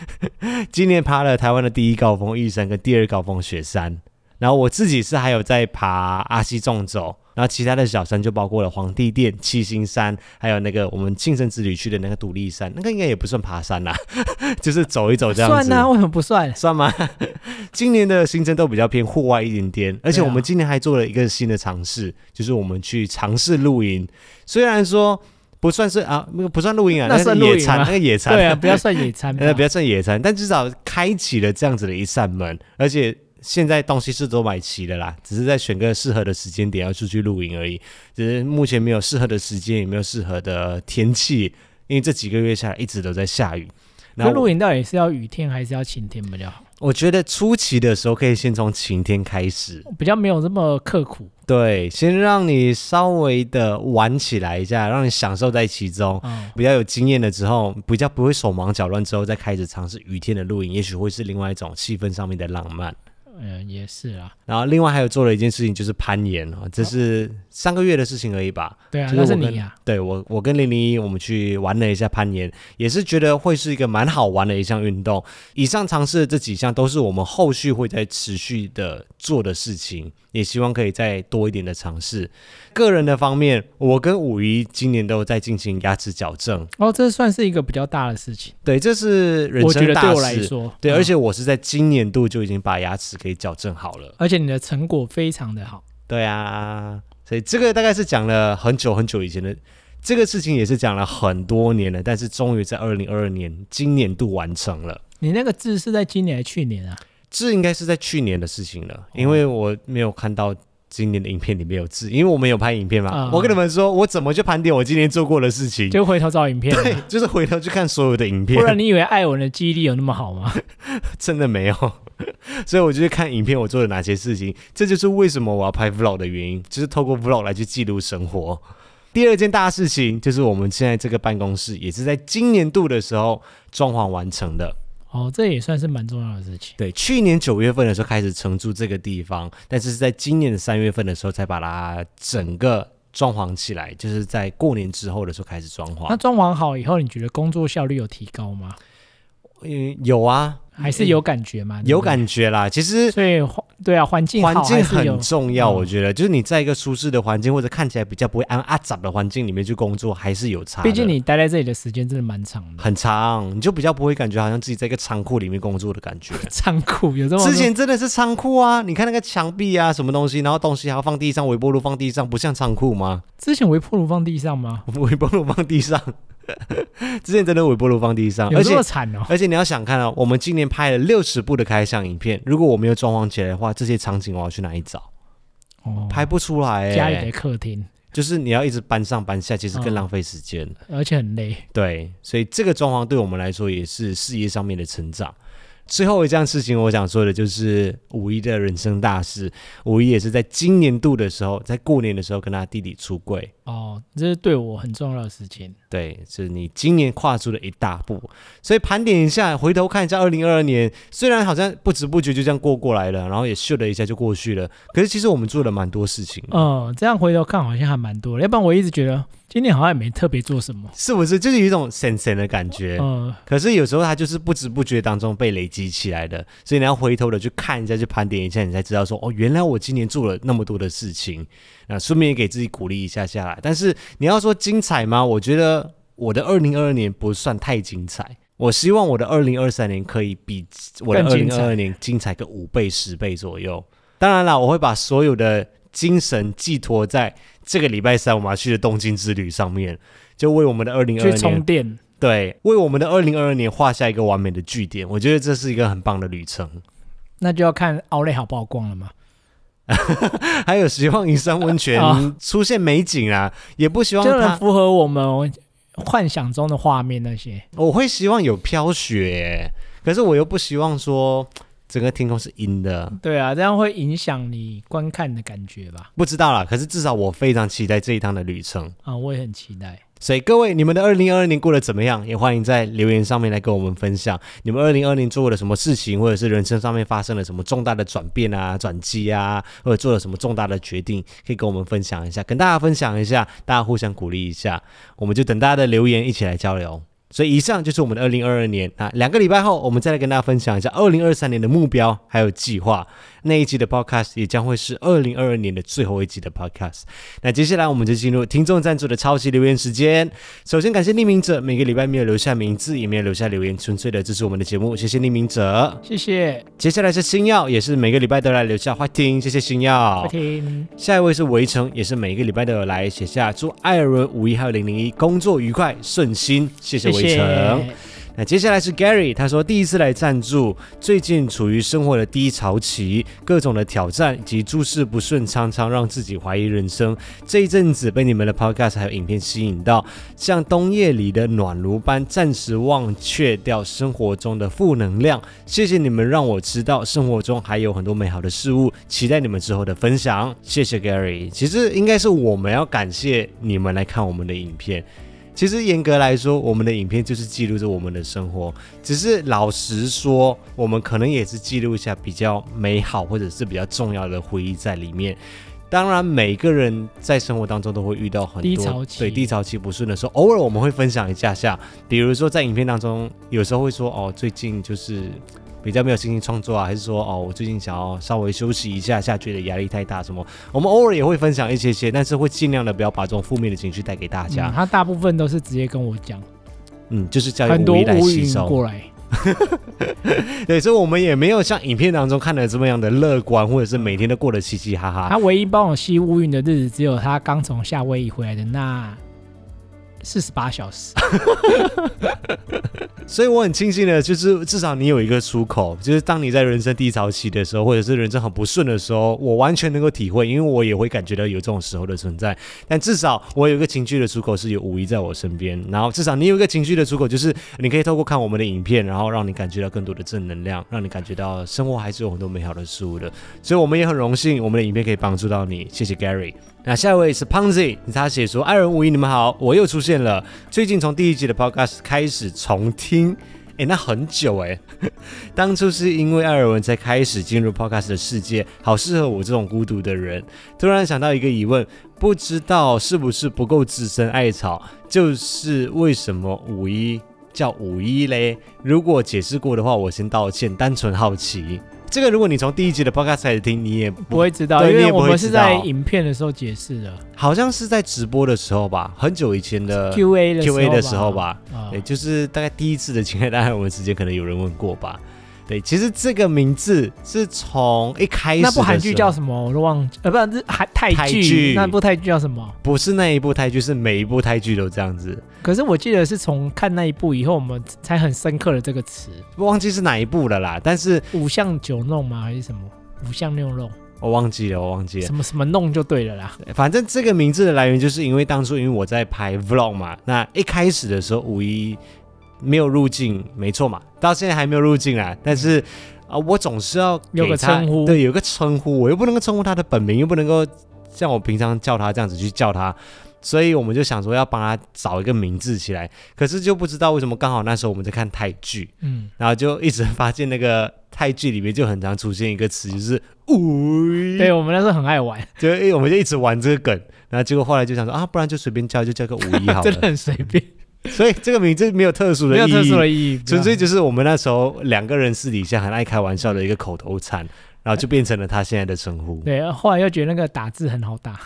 [laughs] 今年爬了台湾的第一高峰玉山跟第二高峰雪山，然后我自己是还有在爬阿西纵走，然后其他的小山就包括了皇帝殿、七星山，还有那个我们庆生之旅去的那个独立山，那个应该也不算爬山啦，[laughs] 就是走一走这样子。算啊，为什么不算？算吗？[laughs] 今年的行程都比较偏户外一点点，而且我们今年还做了一个新的尝试，就是我们去尝试露营，虽然说。不算是啊，那个不算露营啊，那算野餐，那个野餐，对啊，不要算野餐，[laughs] 呃，不要算野餐，但至少开启了这样子的一扇门，而且现在东西是都买齐了啦，只是在选个适合的时间点要出去露营而已，只是目前没有适合的时间，也没有适合的天气，因为这几个月下来一直都在下雨。那露营到底是要雨天还是要晴天比较好？我觉得初期的时候可以先从晴天开始，比较没有这么刻苦。对，先让你稍微的玩起来一下，让你享受在其中，嗯、比较有经验了之后，比较不会手忙脚乱之后，再开始尝试雨天的露营，也许会是另外一种气氛上面的浪漫。嗯，也是啊。然后另外还有做了一件事情，就是攀岩啊，这是上个月的事情而已吧？对啊，就是我跟那是你、啊。对我，我跟零零一我们去玩了一下攀岩，也是觉得会是一个蛮好玩的一项运动。以上尝试的这几项都是我们后续会再持续的做的事情，也希望可以再多一点的尝试。个人的方面，我跟五一今年都在进行牙齿矫正。哦，这算是一个比较大的事情。对，这是人生大事。对我来说，对，嗯、而且我是在今年度就已经把牙齿给矫正好了，而且你的成果非常的好。对啊，所以这个大概是讲了很久很久以前的这个事情，也是讲了很多年了，但是终于在二零二二年今年度完成了。你那个字是在今年还是去年啊？痣应该是在去年的事情了，因为我没有看到。今年的影片里面有字，因为我们有拍影片嘛。嗯、我跟你们说，我怎么去盘点我今年做过的事情？就回头找影片，对，[laughs] 就是回头去看所有的影片。不然你以为艾文的记忆力有那么好吗？[laughs] 真的没有，所以我就去看影片，我做了哪些事情。这就是为什么我要拍 vlog 的原因，就是透过 vlog 来去记录生活。第二件大事情就是我们现在这个办公室也是在今年度的时候装潢完成的。哦，这也算是蛮重要的事情。对，去年九月份的时候开始承租这个地方，但是是在今年的三月份的时候才把它整个装潢起来，就是在过年之后的时候开始装潢。那装潢好以后，你觉得工作效率有提高吗？嗯，有啊。还是有感觉吗？有感觉啦，其实所以对啊，环境环境很重要，我觉得、嗯、就是你在一个舒适的环境或者看起来比较不会安阿杂的环境里面去工作，还是有差。毕竟你待在这里的时间真的蛮长的，很长，你就比较不会感觉好像自己在一个仓库里面工作的感觉。[laughs] 仓库有这么？之前真的是仓库啊！你看那个墙壁啊，什么东西，然后东西还要放地上，微波炉放地上，不像仓库吗？之前微波炉放地上吗？[laughs] 微波炉放地上。[laughs] 之前真的微波炉放地上，而且惨哦？而且你要想看哦，我们今年拍了六十部的开箱影片，如果我没有装潢起来的话，这些场景我要去哪里找？哦，拍不出来、欸。家里的客厅，就是你要一直搬上搬下，其实更浪费时间。而且很累。对，所以这个装潢对我们来说也是事业上面的成长。最后一件事情，我想说的就是五一的人生大事。五一也是在今年度的时候，在过年的时候跟他弟弟出柜。哦，这是对我很重要的事情。对，是你今年跨出了一大步。所以盘点一下，回头看一下二零二二年，虽然好像不知不觉就这样过过来了，然后也咻了一下就过去了，可是其实我们做了蛮多事情。嗯，这样回头看好像还蛮多的，要不然我一直觉得今年好像也没特别做什么，是不是？就是有一种神神的感觉。嗯，可是有时候它就是不知不觉当中被累积起来的，所以你要回头的去看一下，去盘点一下，你才知道说，哦，原来我今年做了那么多的事情。那顺便也给自己鼓励一下下来。但是你要说精彩吗？我觉得我的二零二二年不算太精彩。我希望我的二零二三年可以比我的二零二二年精彩个五倍、十倍左右。当然了，我会把所有的精神寄托在这个礼拜三我们要去的东京之旅上面，就为我们的二零二二年去充电。对，为我们的二零二二年画下一个完美的句点。我觉得这是一个很棒的旅程。那就要看奥莱好不好逛了吗？[laughs] 还有希望银山温泉出现美景啊，哦、也不希望它就很符合我们幻想中的画面那些。我会希望有飘雪，可是我又不希望说整个天空是阴的。对啊，这样会影响你观看的感觉吧？不知道啦，可是至少我非常期待这一趟的旅程啊，我也很期待。所以各位，你们的二零二二年过得怎么样？也欢迎在留言上面来跟我们分享你们二零二二年做了什么事情，或者是人生上面发生了什么重大的转变啊、转机啊，或者做了什么重大的决定，可以跟我们分享一下，跟大家分享一下，大家互相鼓励一下，我们就等大家的留言一起来交流。所以以上就是我们的二零二二年啊，两个礼拜后我们再来跟大家分享一下二零二三年的目标还有计划。那一集的 podcast 也将会是二零二二年的最后一集的 podcast。那接下来我们就进入听众赞助的超级留言时间。首先感谢匿名者，每个礼拜没有留下名字，也没有留下留言，纯粹的支持我们的节目，谢谢匿名者，谢谢。接下来是星耀，也是每个礼拜都来留下话听，谢谢星耀。下一位是围城，也是每个礼拜都有来写下祝艾尔文五一还有零零一工作愉快顺心，谢谢围城。谢谢那接下来是 Gary，他说第一次来赞助，最近处于生活的低潮期，各种的挑战以及诸事不顺，常常让自己怀疑人生。这一阵子被你们的 Podcast 还有影片吸引到，像冬夜里的暖炉般，暂时忘却掉生活中的负能量。谢谢你们让我知道生活中还有很多美好的事物，期待你们之后的分享。谢谢 Gary，其实应该是我们要感谢你们来看我们的影片。其实严格来说，我们的影片就是记录着我们的生活。只是老实说，我们可能也是记录一下比较美好或者是比较重要的回忆在里面。当然，每个人在生活当中都会遇到很多低潮期，对低潮期不顺的时候，偶尔我们会分享一下下。比如说在影片当中，有时候会说哦，最近就是。比较没有心情创作啊，还是说哦，我最近想要稍微休息一下下，觉得压力太大什么？我们偶尔也会分享一些些，但是会尽量的不要把这种负面的情绪带给大家。嗯、他大部分都是直接跟我讲，嗯，就是叫很多来吸收过来。[laughs] 对，所以我们也没有像影片当中看的这么样的乐观，或者是每天都过得嘻嘻哈哈。他唯一帮我吸乌云的日子，只有他刚从夏威夷回来的那。四十八小时，[laughs] 所以我很庆幸的，就是至少你有一个出口，就是当你在人生低潮期的时候，或者是人生很不顺的时候，我完全能够体会，因为我也会感觉到有这种时候的存在。但至少我有一个情绪的出口，是有五一在我身边。然后至少你有一个情绪的出口，就是你可以透过看我们的影片，然后让你感觉到更多的正能量，让你感觉到生活还是有很多美好的事物的。所以我们也很荣幸，我们的影片可以帮助到你。谢谢 Gary。那下一位是 Ponzi，他写说：“艾伦五一，你们好，我又出现了。最近从第一集的 Podcast 开始重听，诶，那很久诶。[laughs] 当初是因为艾尔文才开始进入 Podcast 的世界，好适合我这种孤独的人。突然想到一个疑问，不知道是不是不够资深艾草，就是为什么五一叫五一嘞？如果解释过的话，我先道歉，单纯好奇。”这个如果你从第一集的 podcast 开始听，你也不，不会知道，因为我们是在影片的时候解释的，好像是在直播的时候吧，很久以前的 Q A Q A 的时候吧，啊、也就是大概第一次的情爱大概我们之间可能有人问过吧。对，其实这个名字是从一开始那部韩剧叫什么？我都忘记，呃，不是韩泰剧，泰剧那部泰剧叫什么？不是那一部泰剧，是每一部泰剧都这样子。可是我记得是从看那一部以后，我们才很深刻的这个词，忘记是哪一部了啦。但是五巷九弄吗？还是什么五巷六弄？我忘记了，我忘记了。什么什么弄就对了啦。反正这个名字的来源，就是因为当初因为我在拍 vlog 嘛，那一开始的时候五一。没有入境，没错嘛，到现在还没有入境啊。但是啊、呃，我总是要有个称呼，对，有个称呼，我又不能够称呼他的本名，又不能够像我平常叫他这样子去叫他，所以我们就想说要帮他找一个名字起来。可是就不知道为什么刚好那时候我们在看泰剧，嗯，然后就一直发现那个泰剧里面就很常出现一个词，就是“五”，对，我们那时候很爱玩，[laughs] 就我们就一直玩这个梗，然后结果后来就想说啊，不然就随便叫，就叫个五一好了，[laughs] 真的很随便。[laughs] 所以这个名字没有特殊的意义，没有特殊的意义，纯粹就是我们那时候两个人私底下很爱开玩笑的一个口头禅，然后就变成了他现在的称呼。对，后来又觉得那个打字很好打，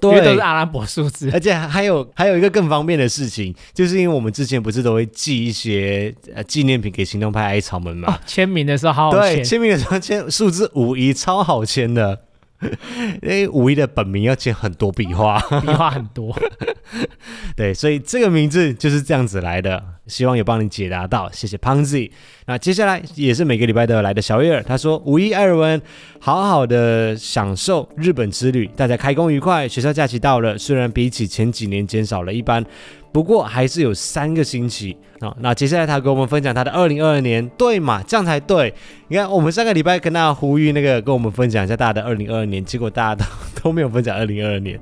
对，因为都是阿拉伯数字，而且还有还有一个更方便的事情，就是因为我们之前不是都会寄一些呃纪念品给行动派艾草们嘛，哦，签名的时候好好签，对，签名的时候签数字五一超好签的。因为五一的本名要签很多笔画，笔画很多，[laughs] 对，所以这个名字就是这样子来的。希望有帮你解答到，谢谢 Panzi。那接下来也是每个礼拜都有来的小月儿，他说五一艾尔文，好好的享受日本之旅，大家开工愉快，学校假期到了，虽然比起前几年减少了一班。不过还是有三个星期啊、那接下来他跟我们分享他的二零二二年，对嘛？这样才对。你看，我们上个礼拜跟大家呼吁那个，跟我们分享一下大家的二零二二年，结果大家都都没有分享二零二二年。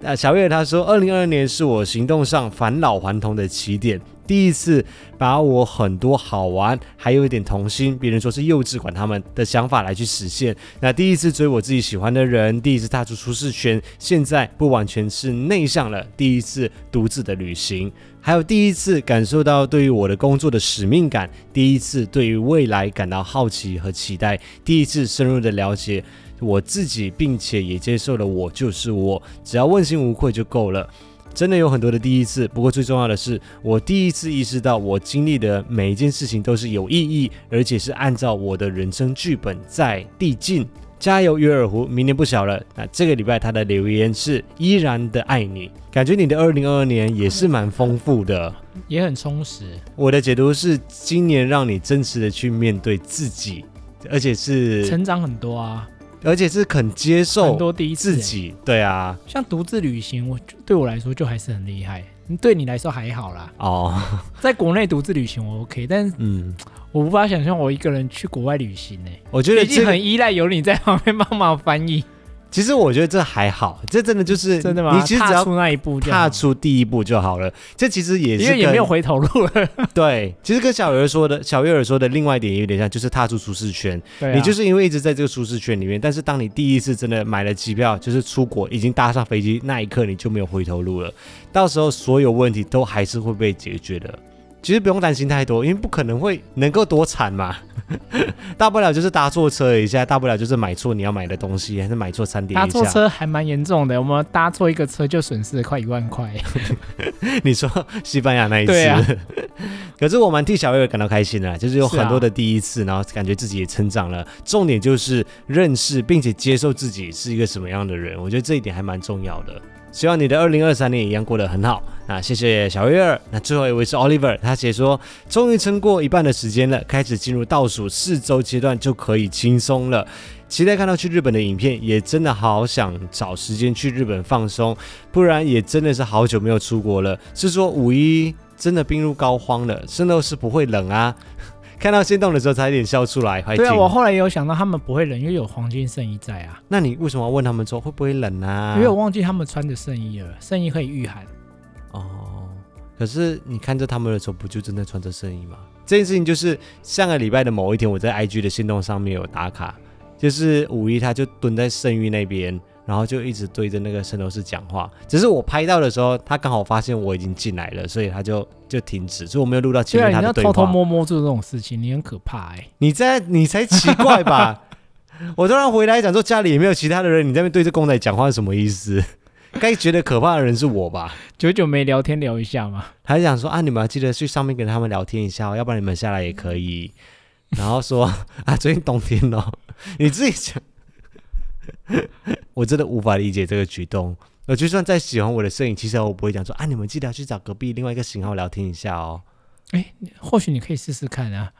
那小月他说，二零二二年是我行动上返老还童的起点。第一次把我很多好玩，还有一点童心，别人说是幼稚，管他们的想法来去实现。那第一次追我自己喜欢的人，第一次踏出舒适圈，现在不完全是内向了。第一次独自的旅行，还有第一次感受到对于我的工作的使命感，第一次对于未来感到好奇和期待，第一次深入的了解我自己，并且也接受了我就是我，只要问心无愧就够了。真的有很多的第一次，不过最重要的是，我第一次意识到，我经历的每一件事情都是有意义，而且是按照我的人生剧本在递进。加油，约尔湖，明年不小了。那这个礼拜他的留言是依然的爱你，感觉你的二零二二年也是蛮丰富的，也很充实。我的解读是，今年让你真实的去面对自己，而且是成长很多啊。而且是肯接受很多第一次自己，对啊，像独自旅行，我对我来说就还是很厉害。对你来说还好啦。哦，在国内独自旅行我 OK，但嗯，我无法想象我一个人去国外旅行呢、欸。我觉得已经很依赖有你在旁边帮忙翻译。其实我觉得这还好，这真的就是真的吗？你其实只要踏出那一步，踏出第一步就好了。这其实也是因为 [laughs] 也没有回头路了。[laughs] 对，其实跟小月儿说的，小月儿说的另外一点也有点像，就是踏出舒适圈。对、啊，你就是因为一直在这个舒适圈里面，但是当你第一次真的买了机票，就是出国，已经搭上飞机那一刻，你就没有回头路了。到时候所有问题都还是会被解决的。其实不用担心太多，因为不可能会能够多惨嘛，[laughs] 大不了就是搭错车一下，大不了就是买错你要买的东西，还是买错餐点。搭错车还蛮严重的，我们搭错一个车就损失了快一万块。[laughs] 你说西班牙那一次，[laughs] 可是我蛮替小月感到开心的，就是有很多的第一次，啊、然后感觉自己也成长了。重点就是认识并且接受自己是一个什么样的人，我觉得这一点还蛮重要的。希望你的二零二三年也一样过得很好。那谢谢小月儿。那最后一位是 Oliver，他写说，终于撑过一半的时间了，开始进入倒数四周阶段，就可以轻松了。期待看到去日本的影片，也真的好想找时间去日本放松，不然也真的是好久没有出国了。是说五一真的病入膏肓了，圣斗士不会冷啊？看到心动的时候，差一点笑出来。对啊，我后来也有想到他们不会冷，因为有黄金圣衣在啊。那你为什么要问他们说会不会冷啊？因为我忘记他们穿着圣衣了，圣衣可以御寒。哦，可是你看着他们的时候，不就真的穿着圣衣吗？这件事情就是上个礼拜的某一天，我在 IG 的心动上面有打卡，就是五一他就蹲在圣域那边。然后就一直对着那个圣斗士讲话，只是我拍到的时候，他刚好发现我已经进来了，所以他就就停止，所以我没有录到前面他的对话。对啊，你要偷偷摸摸做这种事情，你很可怕哎、欸！你在你才奇怪吧？[laughs] 我突然回来讲说家里也没有其他的人，你在那边对着公仔讲话是什么意思？该觉得可怕的人是我吧？久久没聊天聊一下嘛？还想说啊，你们要记得去上面跟他们聊天一下，哦要不然你们下来也可以。然后说啊，最近冬天哦，你自己讲。[laughs] 我真的无法理解这个举动。我就算再喜欢我的摄影，其实我不会讲说啊，你们记得要去找隔壁另外一个型号聊天一下哦。哎，或许你可以试试看啊。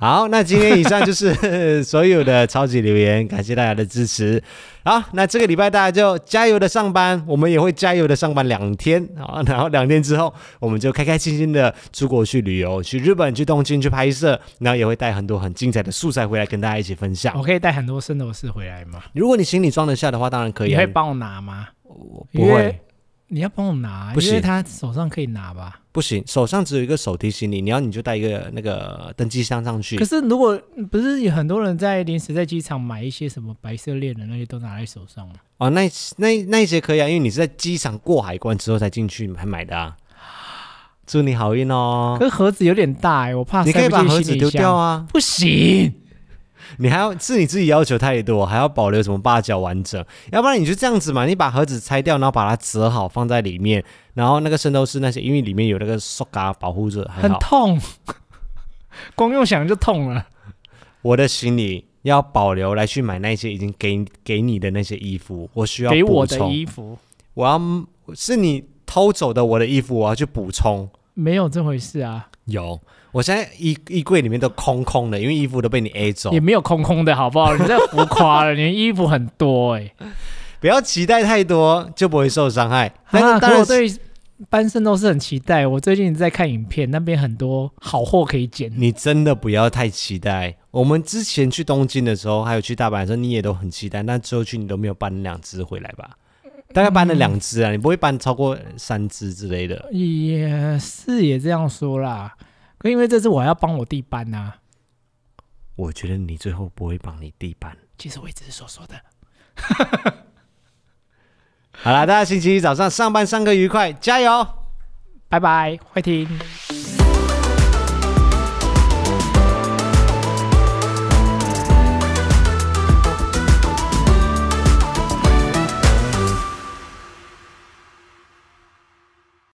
好，那今天以上就是 [laughs] 所有的超级留言，感谢大家的支持。好，那这个礼拜大家就加油的上班，我们也会加油的上班两天。啊，然后两天之后，我们就开开心心的出国去旅游，去日本、去东京去拍摄，然后也会带很多很精彩的素材回来跟大家一起分享。我可以带很多圣斗士回来吗？如果你行李装得下的话，当然可以。你会帮我拿吗？我不会。你要帮我拿，不行，因为他手上可以拿吧？不行，手上只有一个手提行李，你要你就带一个那个登机箱上去。可是如果不是有很多人在临时在机场买一些什么白色恋人那些都拿在手上吗？哦，那那那一些可以啊，因为你是在机场过海关之后才进去才买的啊。祝你好运哦！可是盒子有点大哎，我怕你可以把盒子丢掉啊。不行。你还要是你自己要求太多，还要保留什么八角完整？要不然你就这样子嘛，你把盒子拆掉，然后把它折好放在里面，然后那个圣斗士那些，因为里面有那个塑胶保护着，很痛，[laughs] 光用想就痛了。我的行李要保留来去买那些已经给给你的那些衣服，我需要给我的衣服，我要是你偷走的我的衣服，我要去补充，没有这回事啊，有。我现在衣衣柜里面都空空的，因为衣服都被你 A 走。也没有空空的，好不好？你这浮夸了，你的衣服很多哎、欸。[laughs] 不要期待太多，就不会受伤害。但是，当然我对班胜都是很期待。我最近在看影片，那边很多好货可以捡。你真的不要太期待。我们之前去东京的时候，还有去大阪的时候，你也都很期待。那之后去你都没有搬两只回来吧？大概搬了两只啊，嗯、你不会搬超过三只之类的。也是也这样说啦。可因为这次我还要帮我弟搬呐、啊，我觉得你最后不会帮你弟搬。其实我一直是说说的。[laughs] 好啦，大家星期一早上上班上课愉快，加油，拜拜，快听。